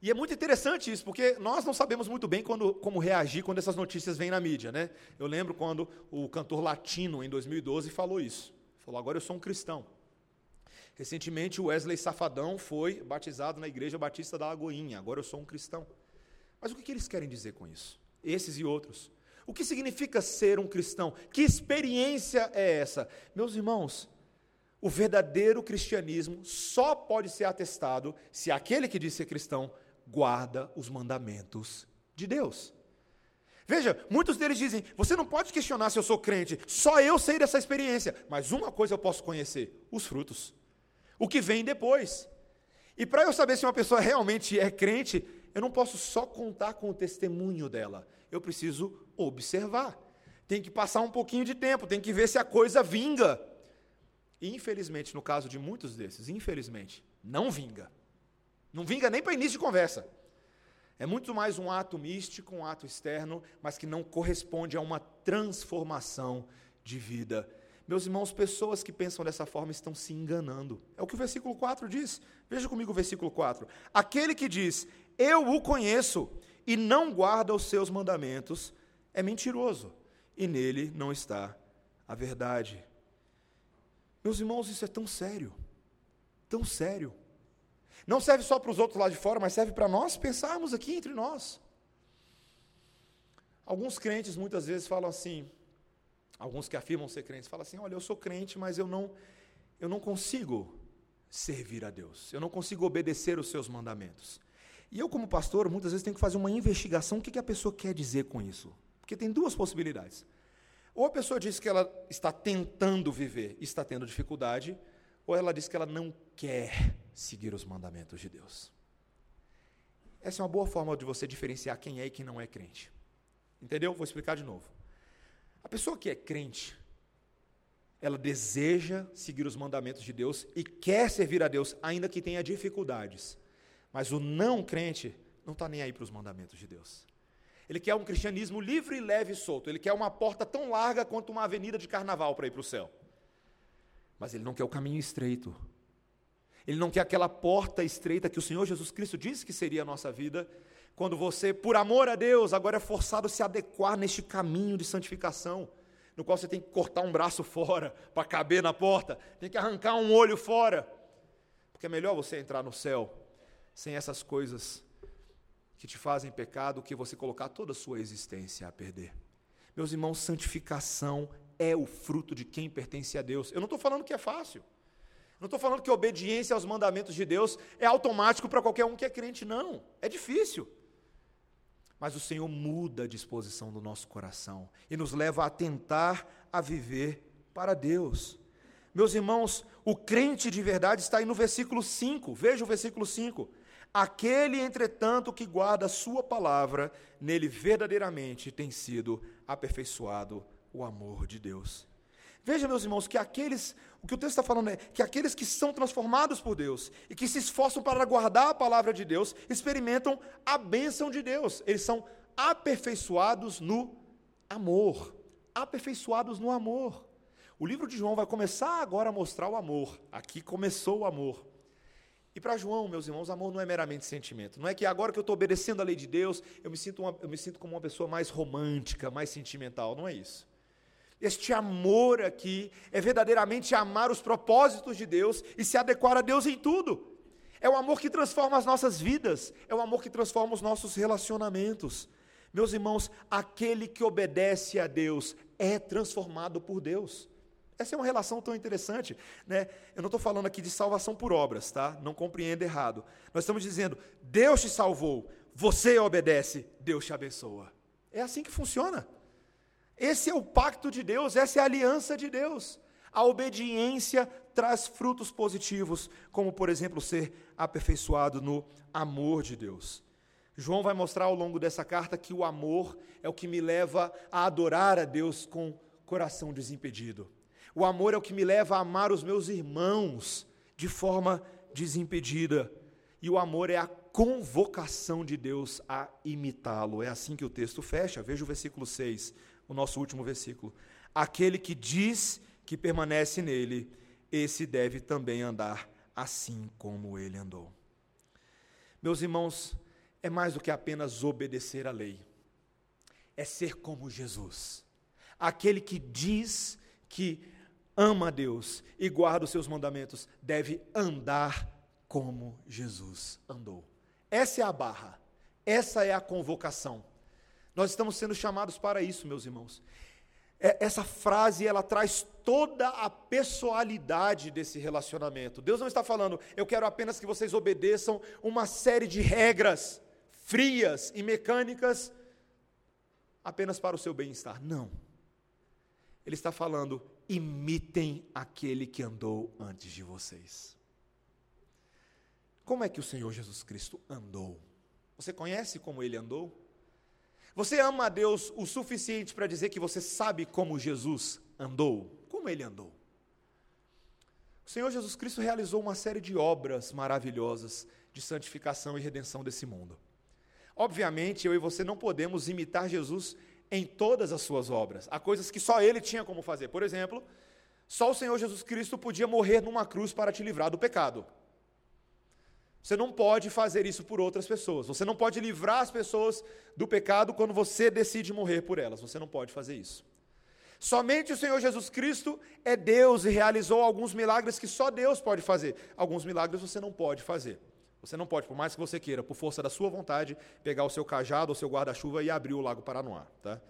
S1: E é muito interessante isso, porque nós não sabemos muito bem quando, como reagir quando essas notícias vêm na mídia. Né? Eu lembro quando o cantor latino, em 2012, falou isso. Falou, agora eu sou um cristão. Recentemente, o Wesley Safadão foi batizado na Igreja Batista da Lagoinha. Agora eu sou um cristão. Mas o que eles querem dizer com isso? Esses e outros. O que significa ser um cristão? Que experiência é essa? Meus irmãos, o verdadeiro cristianismo só pode ser atestado se aquele que diz ser cristão guarda os mandamentos de Deus. Veja, muitos deles dizem: você não pode questionar se eu sou crente, só eu sei dessa experiência. Mas uma coisa eu posso conhecer: os frutos o que vem depois. E para eu saber se uma pessoa realmente é crente, eu não posso só contar com o testemunho dela. Eu preciso observar. Tem que passar um pouquinho de tempo, tem que ver se a coisa vinga. Infelizmente, no caso de muitos desses, infelizmente, não vinga. Não vinga nem para início de conversa. É muito mais um ato místico, um ato externo, mas que não corresponde a uma transformação de vida meus irmãos, pessoas que pensam dessa forma estão se enganando. É o que o versículo 4 diz. Veja comigo o versículo 4. Aquele que diz, Eu o conheço, e não guarda os seus mandamentos, é mentiroso, e nele não está a verdade. Meus irmãos, isso é tão sério, tão sério. Não serve só para os outros lá de fora, mas serve para nós pensarmos aqui entre nós. Alguns crentes muitas vezes falam assim: alguns que afirmam ser crentes, falam assim: olha, eu sou crente, mas eu não, eu não consigo servir a Deus, eu não consigo obedecer os seus mandamentos. E eu, como pastor, muitas vezes tenho que fazer uma investigação: o que, que a pessoa quer dizer com isso? Porque tem duas possibilidades. Ou a pessoa diz que ela está tentando viver e está tendo dificuldade, ou ela diz que ela não quer seguir os mandamentos de Deus. Essa é uma boa forma de você diferenciar quem é e quem não é crente. Entendeu? Vou explicar de novo. A pessoa que é crente, ela deseja seguir os mandamentos de Deus e quer servir a Deus, ainda que tenha dificuldades. Mas o não crente não está nem aí para os mandamentos de Deus. Ele quer um cristianismo livre, leve e solto. Ele quer uma porta tão larga quanto uma avenida de carnaval para ir para o céu. Mas ele não quer o caminho estreito. Ele não quer aquela porta estreita que o Senhor Jesus Cristo disse que seria a nossa vida, quando você, por amor a Deus, agora é forçado a se adequar neste caminho de santificação, no qual você tem que cortar um braço fora para caber na porta, tem que arrancar um olho fora, porque é melhor você entrar no céu sem essas coisas que te fazem pecado, que você colocar toda a sua existência a perder. Meus irmãos, santificação é o fruto de quem pertence a Deus. Eu não estou falando que é fácil. Não estou falando que obediência aos mandamentos de Deus é automático para qualquer um que é crente, não. É difícil. Mas o Senhor muda a disposição do nosso coração e nos leva a tentar a viver para Deus. Meus irmãos, o crente de verdade está aí no versículo 5. Veja o versículo 5. Aquele, entretanto, que guarda a sua palavra, nele verdadeiramente tem sido aperfeiçoado o amor de Deus. Veja, meus irmãos, que aqueles, o que o texto está falando é que aqueles que são transformados por Deus e que se esforçam para guardar a palavra de Deus, experimentam a bênção de Deus. Eles são aperfeiçoados no amor. Aperfeiçoados no amor. O livro de João vai começar agora a mostrar o amor. Aqui começou o amor. E para João, meus irmãos, amor não é meramente sentimento. Não é que agora que eu estou obedecendo a lei de Deus, eu me, sinto uma, eu me sinto como uma pessoa mais romântica, mais sentimental. Não é isso. Este amor aqui é verdadeiramente amar os propósitos de Deus e se adequar a Deus em tudo. É o amor que transforma as nossas vidas, é o amor que transforma os nossos relacionamentos. Meus irmãos, aquele que obedece a Deus é transformado por Deus. Essa é uma relação tão interessante, né? Eu não estou falando aqui de salvação por obras, tá? Não compreenda errado. Nós estamos dizendo, Deus te salvou, você obedece, Deus te abençoa. É assim que funciona. Esse é o pacto de Deus, essa é a aliança de Deus. A obediência traz frutos positivos, como por exemplo ser aperfeiçoado no amor de Deus. João vai mostrar ao longo dessa carta que o amor é o que me leva a adorar a Deus com coração desimpedido. O amor é o que me leva a amar os meus irmãos de forma desimpedida. E o amor é a convocação de Deus a imitá-lo. É assim que o texto fecha. Veja o versículo 6, o nosso último versículo. Aquele que diz que permanece nele, esse deve também andar assim como ele andou. Meus irmãos, é mais do que apenas obedecer à lei, é ser como Jesus. Aquele que diz que ama a Deus e guarda os seus mandamentos, deve andar como Jesus andou. Essa é a barra, essa é a convocação. Nós estamos sendo chamados para isso, meus irmãos. É, essa frase ela traz toda a pessoalidade desse relacionamento. Deus não está falando, eu quero apenas que vocês obedeçam uma série de regras frias e mecânicas apenas para o seu bem-estar. Não. Ele está falando, imitem aquele que andou antes de vocês. Como é que o Senhor Jesus Cristo andou? Você conhece como ele andou? Você ama a Deus o suficiente para dizer que você sabe como Jesus andou? Como ele andou? O Senhor Jesus Cristo realizou uma série de obras maravilhosas de santificação e redenção desse mundo. Obviamente, eu e você não podemos imitar Jesus em todas as suas obras. Há coisas que só ele tinha como fazer. Por exemplo, só o Senhor Jesus Cristo podia morrer numa cruz para te livrar do pecado. Você não pode fazer isso por outras pessoas. Você não pode livrar as pessoas do pecado quando você decide morrer por elas. Você não pode fazer isso. Somente o Senhor Jesus Cristo é Deus e realizou alguns milagres que só Deus pode fazer. Alguns milagres você não pode fazer. Você não pode, por mais que você queira, por força da sua vontade, pegar o seu cajado ou seu guarda-chuva e abrir o Lago Paranoá. Tá?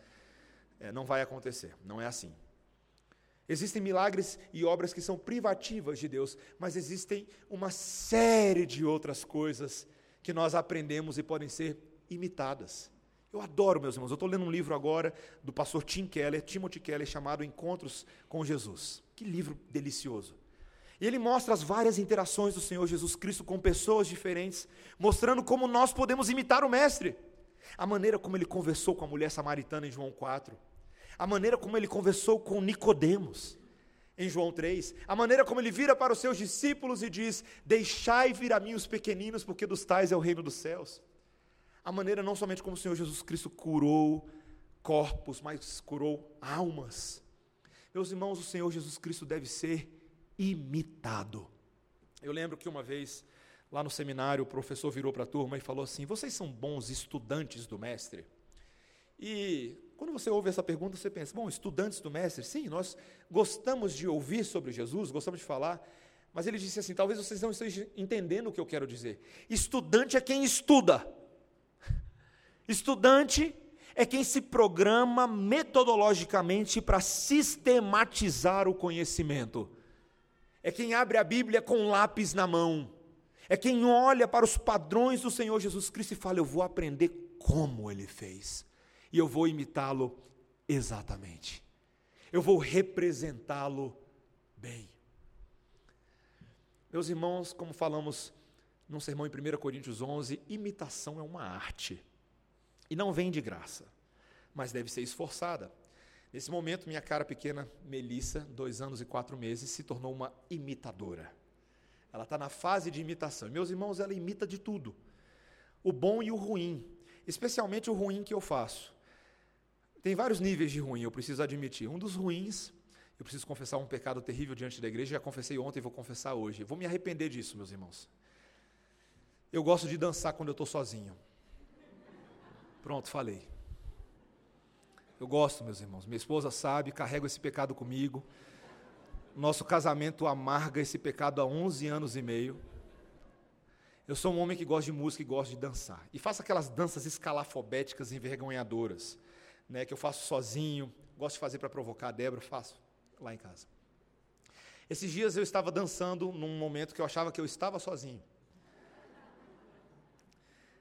S1: É, não vai acontecer, não é assim. Existem milagres e obras que são privativas de Deus, mas existem uma série de outras coisas que nós aprendemos e podem ser imitadas. Eu adoro, meus irmãos. Eu estou lendo um livro agora do pastor Tim Keller, Timothy Keller, chamado Encontros com Jesus. Que livro delicioso. E ele mostra as várias interações do Senhor Jesus Cristo com pessoas diferentes, mostrando como nós podemos imitar o Mestre. A maneira como ele conversou com a mulher samaritana em João 4, a maneira como ele conversou com Nicodemos em João 3, a maneira como ele vira para os seus discípulos e diz: Deixai vir a mim os pequeninos, porque dos tais é o reino dos céus. A maneira não somente como o Senhor Jesus Cristo curou corpos, mas curou almas. Meus irmãos, o Senhor Jesus Cristo deve ser imitado. Eu lembro que uma vez, lá no seminário, o professor virou para a turma e falou assim: Vocês são bons estudantes do mestre? E quando você ouve essa pergunta, você pensa: Bom, estudantes do mestre? Sim, nós gostamos de ouvir sobre Jesus, gostamos de falar, Mas ele disse assim: talvez vocês não estejam entendendo o que eu quero dizer. Estudante é quem estuda. Estudante é quem se programa metodologicamente para sistematizar o conhecimento. É quem abre a Bíblia com lápis na mão. É quem olha para os padrões do Senhor Jesus Cristo e fala: Eu vou aprender como ele fez. E eu vou imitá-lo exatamente. Eu vou representá-lo bem. Meus irmãos, como falamos num sermão em 1 Coríntios 11, imitação é uma arte. E não vem de graça, mas deve ser esforçada. Nesse momento, minha cara pequena Melissa, dois anos e quatro meses, se tornou uma imitadora. Ela está na fase de imitação. Meus irmãos, ela imita de tudo. O bom e o ruim. Especialmente o ruim que eu faço. Tem vários níveis de ruim, eu preciso admitir. Um dos ruins, eu preciso confessar um pecado terrível diante da igreja, já confessei ontem e vou confessar hoje. Vou me arrepender disso, meus irmãos. Eu gosto de dançar quando eu estou sozinho. Pronto, falei. Eu gosto, meus irmãos. Minha esposa sabe, carrego esse pecado comigo. Nosso casamento amarga esse pecado há 11 anos e meio. Eu sou um homem que gosta de música e gosta de dançar. E faço aquelas danças escalafobéticas envergonhadoras, né, que eu faço sozinho, gosto de fazer para provocar a Débora, faço lá em casa. Esses dias eu estava dançando num momento que eu achava que eu estava sozinho.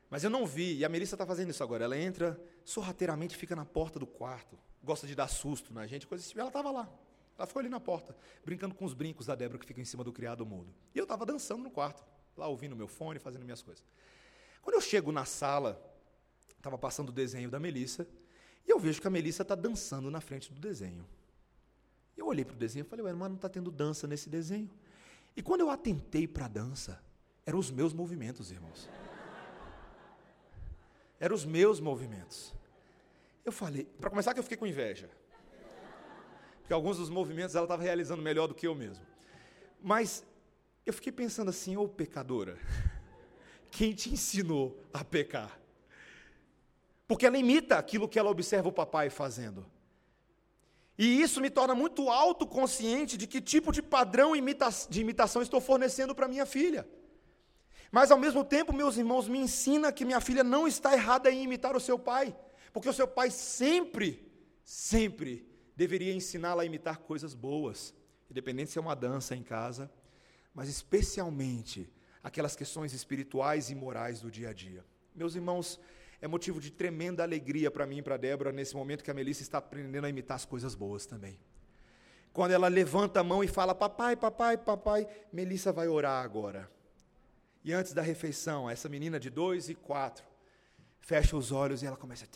S1: Mas eu não vi, e a Melissa está fazendo isso agora. Ela entra sorrateiramente, fica na porta do quarto, gosta de dar susto na gente, coisa assim. Ela estava lá, ela ficou ali na porta, brincando com os brincos da Débora que ficam em cima do criado mudo. E eu estava dançando no quarto, lá ouvindo meu fone, fazendo minhas coisas. Quando eu chego na sala, estava passando o desenho da Melissa, e eu vejo que a Melissa está dançando na frente do desenho. Eu olhei para o desenho e falei, ué, mas não está tendo dança nesse desenho. E quando eu atentei para a dança, eram os meus movimentos, irmãos. Eram os meus movimentos. Eu falei, para começar que eu fiquei com inveja. Porque alguns dos movimentos ela estava realizando melhor do que eu mesmo. Mas eu fiquei pensando assim, ô oh, pecadora, quem te ensinou a pecar? Porque ela imita aquilo que ela observa o papai fazendo. E isso me torna muito autoconsciente de que tipo de padrão de imitação estou fornecendo para minha filha. Mas ao mesmo tempo, meus irmãos, me ensina que minha filha não está errada em imitar o seu pai, porque o seu pai sempre, sempre deveria ensiná-la a imitar coisas boas, independente se é uma dança em casa, mas especialmente aquelas questões espirituais e morais do dia a dia. Meus irmãos, é motivo de tremenda alegria para mim e para Débora nesse momento que a Melissa está aprendendo a imitar as coisas boas também. Quando ela levanta a mão e fala, papai, papai, papai, Melissa vai orar agora. E antes da refeição, essa menina de dois e quatro fecha os olhos e ela começa.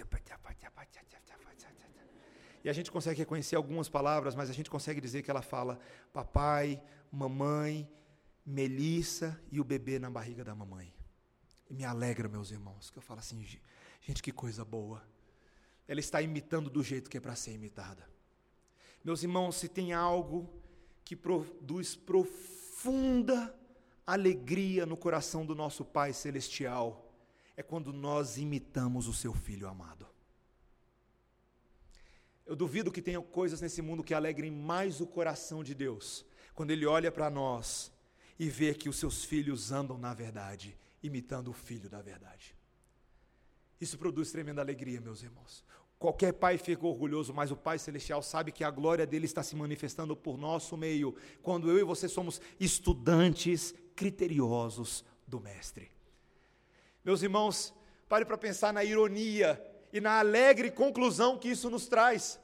S1: E a gente consegue reconhecer algumas palavras, mas a gente consegue dizer que ela fala papai, mamãe, Melissa e o bebê na barriga da mamãe. E me alegra, meus irmãos, que eu falo assim, gente, que coisa boa. Ela está imitando do jeito que é para ser imitada. Meus irmãos, se tem algo que produz profunda alegria no coração do nosso Pai Celestial é quando nós imitamos o seu Filho amado. Eu duvido que tenha coisas nesse mundo que alegrem mais o coração de Deus, quando Ele olha para nós e vê que os seus filhos andam na verdade, imitando o Filho da verdade. Isso produz tremenda alegria, meus irmãos. Qualquer pai fica orgulhoso, mas o Pai Celestial sabe que a glória dele está se manifestando por nosso meio, quando eu e você somos estudantes criteriosos do Mestre. Meus irmãos, pare para pensar na ironia e na alegre conclusão que isso nos traz.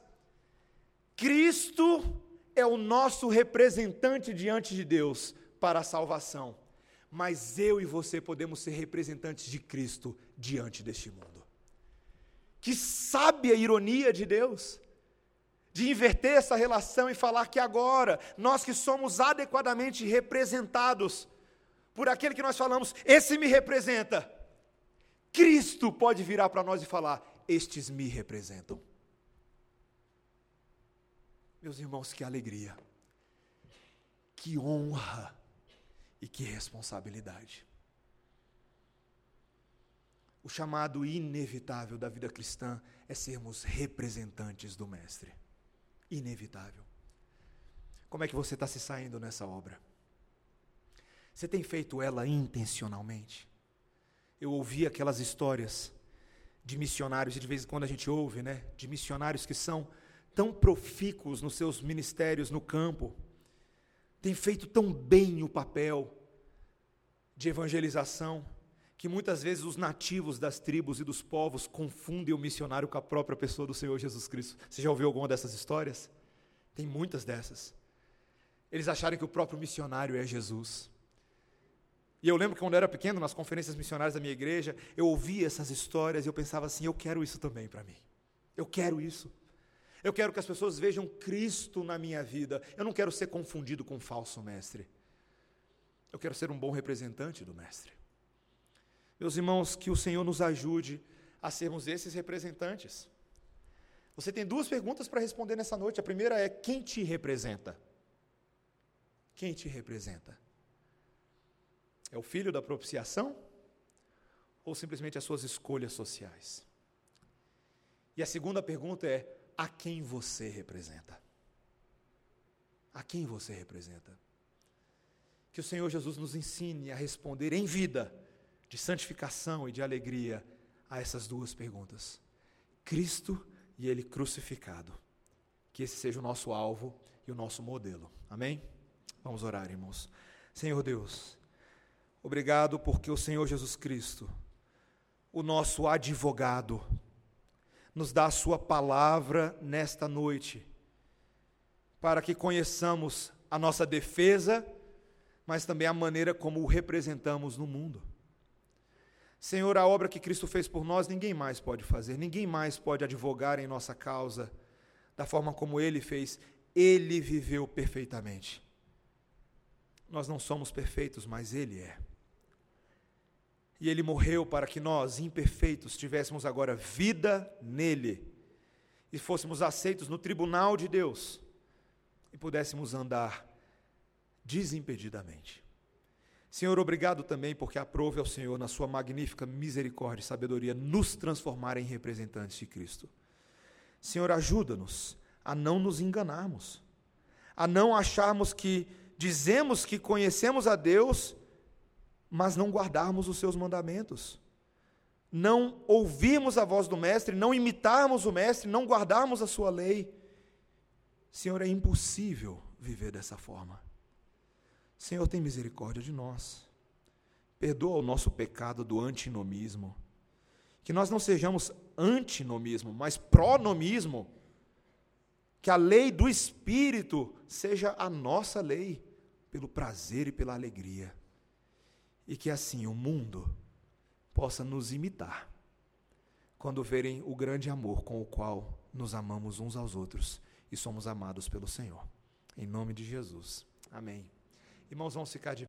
S1: Cristo é o nosso representante diante de Deus para a salvação, mas eu e você podemos ser representantes de Cristo diante deste mundo. Que sábia ironia de Deus! de inverter essa relação e falar que agora, nós que somos adequadamente representados por aquele que nós falamos, esse me representa. Cristo pode virar para nós e falar: estes me representam. Meus irmãos, que alegria, que honra e que responsabilidade. O chamado inevitável da vida cristã é sermos representantes do Mestre. Inevitável. Como é que você está se saindo nessa obra? Você tem feito ela intencionalmente? Eu ouvi aquelas histórias de missionários, e de vez em quando a gente ouve, né? De missionários que são tão profícuos nos seus ministérios no campo, têm feito tão bem o papel de evangelização, que muitas vezes os nativos das tribos e dos povos confundem o missionário com a própria pessoa do Senhor Jesus Cristo. Você já ouviu alguma dessas histórias? Tem muitas dessas. Eles acharem que o próprio missionário é Jesus. E eu lembro que quando eu era pequeno, nas conferências missionárias da minha igreja, eu ouvia essas histórias e eu pensava assim: eu quero isso também para mim. Eu quero isso. Eu quero que as pessoas vejam Cristo na minha vida. Eu não quero ser confundido com um falso mestre. Eu quero ser um bom representante do mestre. Meus irmãos, que o Senhor nos ajude a sermos esses representantes. Você tem duas perguntas para responder nessa noite. A primeira é: quem te representa? Quem te representa? É o filho da propiciação? Ou simplesmente as suas escolhas sociais? E a segunda pergunta é: a quem você representa? A quem você representa? Que o Senhor Jesus nos ensine a responder em vida de santificação e de alegria a essas duas perguntas. Cristo e Ele crucificado. Que esse seja o nosso alvo e o nosso modelo. Amém? Vamos orar, irmãos. Senhor Deus, obrigado porque o Senhor Jesus Cristo, o nosso advogado, nos dá a Sua palavra nesta noite, para que conheçamos a nossa defesa, mas também a maneira como o representamos no mundo. Senhor, a obra que Cristo fez por nós, ninguém mais pode fazer, ninguém mais pode advogar em nossa causa da forma como ele fez. Ele viveu perfeitamente. Nós não somos perfeitos, mas ele é. E ele morreu para que nós, imperfeitos, tivéssemos agora vida nele e fôssemos aceitos no tribunal de Deus e pudéssemos andar desimpedidamente. Senhor, obrigado também porque aprove ao Senhor, na sua magnífica misericórdia e sabedoria, nos transformar em representantes de Cristo. Senhor, ajuda-nos a não nos enganarmos, a não acharmos que dizemos que conhecemos a Deus, mas não guardarmos os seus mandamentos, não ouvirmos a voz do Mestre, não imitarmos o Mestre, não guardarmos a sua lei. Senhor, é impossível viver dessa forma. Senhor, tem misericórdia de nós. Perdoa o nosso pecado do antinomismo. Que nós não sejamos antinomismo, mas pronomismo. Que a lei do Espírito seja a nossa lei, pelo prazer e pela alegria. E que assim o mundo possa nos imitar, quando verem o grande amor com o qual nos amamos uns aos outros e somos amados pelo Senhor. Em nome de Jesus. Amém. Irmãos, vamos ficar de